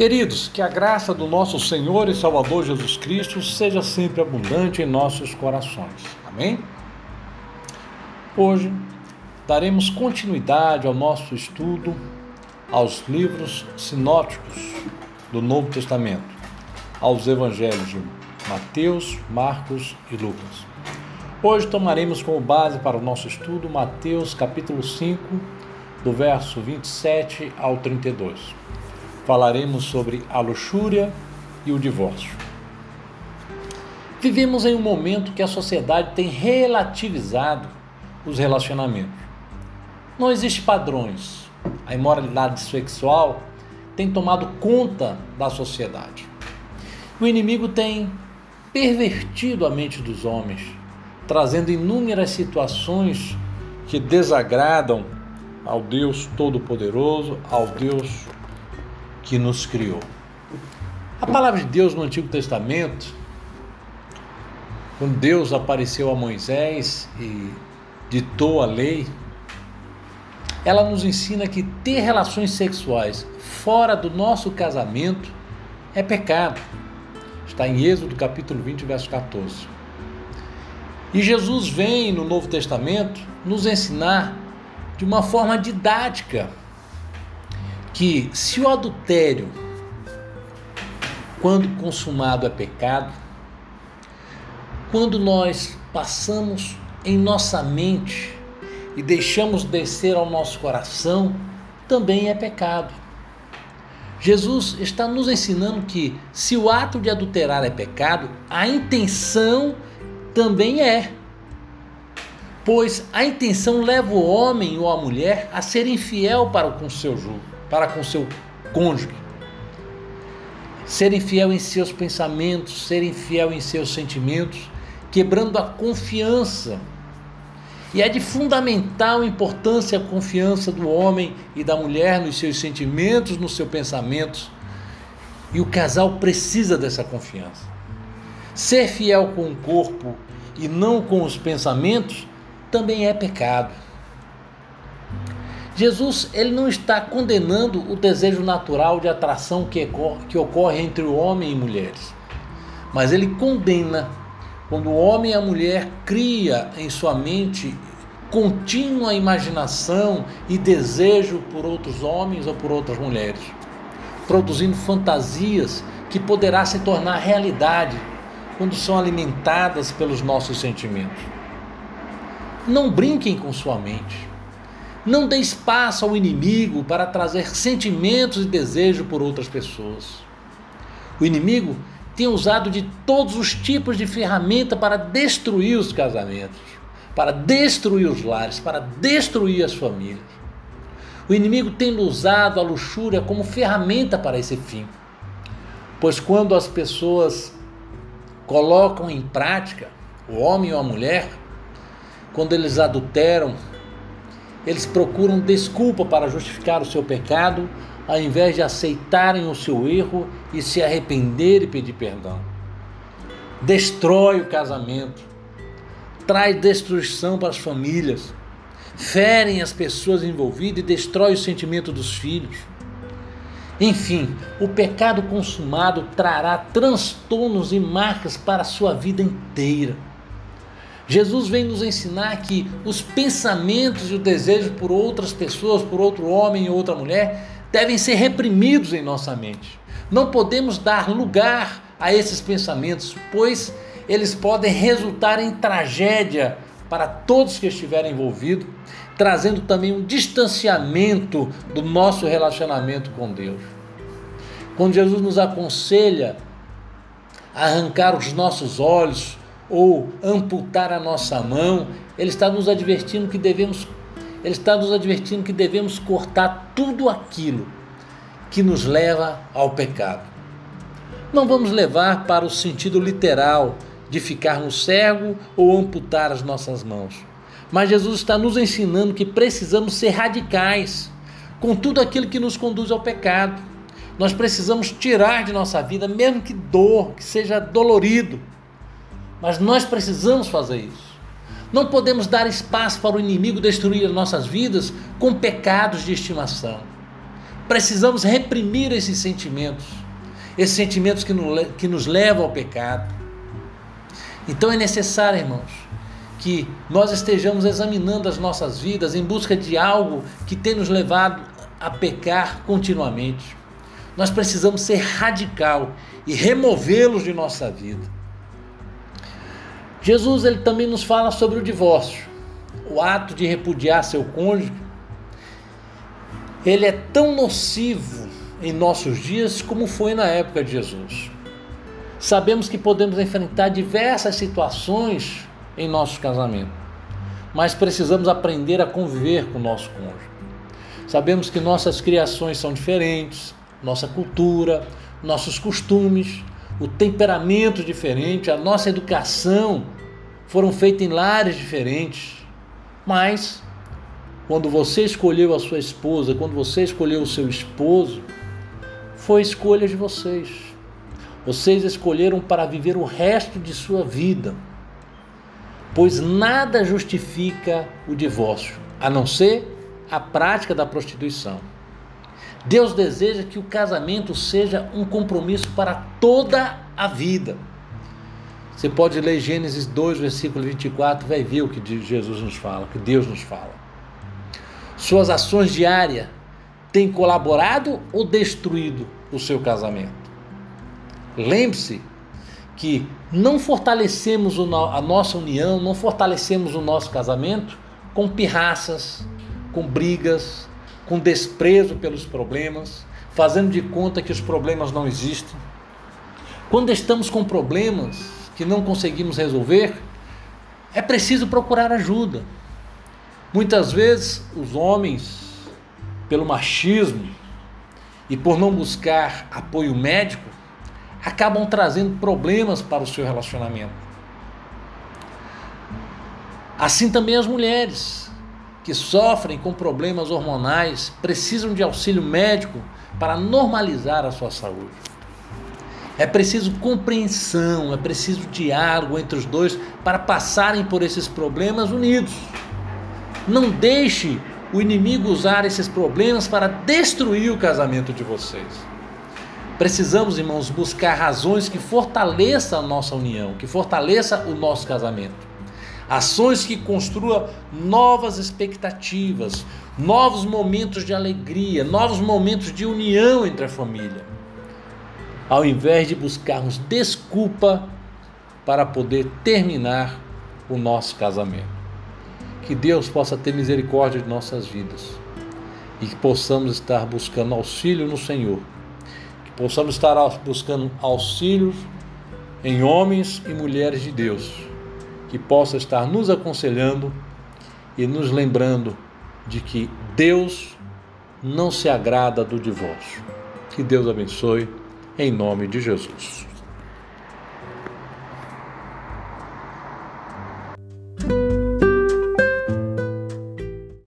Queridos, que a graça do nosso Senhor e Salvador Jesus Cristo seja sempre abundante em nossos corações. Amém? Hoje daremos continuidade ao nosso estudo aos livros sinóticos do Novo Testamento, aos evangelhos de Mateus, Marcos e Lucas. Hoje tomaremos como base para o nosso estudo Mateus capítulo 5, do verso 27 ao 32 falaremos sobre a luxúria e o divórcio. Vivemos em um momento que a sociedade tem relativizado os relacionamentos. Não existem padrões. A imoralidade sexual tem tomado conta da sociedade. O inimigo tem pervertido a mente dos homens, trazendo inúmeras situações que desagradam ao Deus Todo-Poderoso, ao Deus que nos criou. A palavra de Deus no Antigo Testamento, quando Deus apareceu a Moisés e ditou a lei, ela nos ensina que ter relações sexuais fora do nosso casamento é pecado. Está em Êxodo capítulo 20, verso 14. E Jesus vem no Novo Testamento nos ensinar de uma forma didática que se o adultério, quando consumado, é pecado, quando nós passamos em nossa mente e deixamos descer ao nosso coração, também é pecado. Jesus está nos ensinando que se o ato de adulterar é pecado, a intenção também é. Pois a intenção leva o homem ou a mulher a ser infiel para com seu jugo para com seu cônjuge. Serem fiel em seus pensamentos, serem fiel em seus sentimentos, quebrando a confiança. E é de fundamental importância a confiança do homem e da mulher nos seus sentimentos, nos seus pensamentos. E o casal precisa dessa confiança. Ser fiel com o corpo e não com os pensamentos também é pecado. Jesus ele não está condenando o desejo natural de atração que, que ocorre entre o homem e mulheres, mas ele condena quando o homem e a mulher cria em sua mente contínua imaginação e desejo por outros homens ou por outras mulheres, produzindo fantasias que poderá se tornar realidade quando são alimentadas pelos nossos sentimentos. Não brinquem com sua mente. Não dê espaço ao inimigo para trazer sentimentos e desejo por outras pessoas. O inimigo tem usado de todos os tipos de ferramenta para destruir os casamentos, para destruir os lares, para destruir as famílias. O inimigo tem usado a luxúria como ferramenta para esse fim. Pois quando as pessoas colocam em prática, o homem ou a mulher, quando eles adulteram, eles procuram desculpa para justificar o seu pecado, ao invés de aceitarem o seu erro e se arrepender e pedir perdão. Destrói o casamento, traz destruição para as famílias, ferem as pessoas envolvidas e destrói o sentimento dos filhos. Enfim, o pecado consumado trará transtornos e marcas para a sua vida inteira. Jesus vem nos ensinar que os pensamentos e o desejo por outras pessoas, por outro homem ou outra mulher, devem ser reprimidos em nossa mente. Não podemos dar lugar a esses pensamentos, pois eles podem resultar em tragédia para todos que estiverem envolvidos, trazendo também um distanciamento do nosso relacionamento com Deus. Quando Jesus nos aconselha a arrancar os nossos olhos ou amputar a nossa mão, ele está nos advertindo que devemos ele está nos advertindo que devemos cortar tudo aquilo que nos leva ao pecado. Não vamos levar para o sentido literal de ficarmos cego ou amputar as nossas mãos. Mas Jesus está nos ensinando que precisamos ser radicais com tudo aquilo que nos conduz ao pecado. Nós precisamos tirar de nossa vida, mesmo que dor, que seja dolorido, mas nós precisamos fazer isso. Não podemos dar espaço para o inimigo destruir as nossas vidas com pecados de estimação. Precisamos reprimir esses sentimentos, esses sentimentos que nos levam ao pecado. Então é necessário, irmãos, que nós estejamos examinando as nossas vidas em busca de algo que tem nos levado a pecar continuamente. Nós precisamos ser radical e removê-los de nossa vida. Jesus ele também nos fala sobre o divórcio, o ato de repudiar seu cônjuge. Ele é tão nocivo em nossos dias como foi na época de Jesus. Sabemos que podemos enfrentar diversas situações em nosso casamento, mas precisamos aprender a conviver com o nosso cônjuge. Sabemos que nossas criações são diferentes, nossa cultura, nossos costumes, o temperamento diferente, a nossa educação foram feitas em lares diferentes. Mas quando você escolheu a sua esposa, quando você escolheu o seu esposo, foi escolha de vocês. Vocês escolheram para viver o resto de sua vida pois nada justifica o divórcio, a não ser a prática da prostituição. Deus deseja que o casamento seja um compromisso para toda a vida. Você pode ler Gênesis 2, versículo 24, vai ver o que Jesus nos fala, o que Deus nos fala. Suas ações diárias têm colaborado ou destruído o seu casamento? Lembre-se que não fortalecemos a nossa união, não fortalecemos o nosso casamento com pirraças, com brigas, com desprezo pelos problemas, fazendo de conta que os problemas não existem. Quando estamos com problemas que não conseguimos resolver, é preciso procurar ajuda. Muitas vezes os homens, pelo machismo e por não buscar apoio médico, acabam trazendo problemas para o seu relacionamento. Assim também as mulheres que sofrem com problemas hormonais precisam de auxílio médico para normalizar a sua saúde. É preciso compreensão, é preciso diálogo entre os dois para passarem por esses problemas unidos. Não deixe o inimigo usar esses problemas para destruir o casamento de vocês. Precisamos, irmãos, buscar razões que fortaleçam a nossa união, que fortaleça o nosso casamento. Ações que construam novas expectativas, novos momentos de alegria, novos momentos de união entre a família. Ao invés de buscarmos desculpa para poder terminar o nosso casamento. Que Deus possa ter misericórdia de nossas vidas e que possamos estar buscando auxílio no Senhor possamos estar buscando auxílios em homens e mulheres de Deus, que possa estar nos aconselhando e nos lembrando de que Deus não se agrada do divórcio. Que Deus abençoe, em nome de Jesus.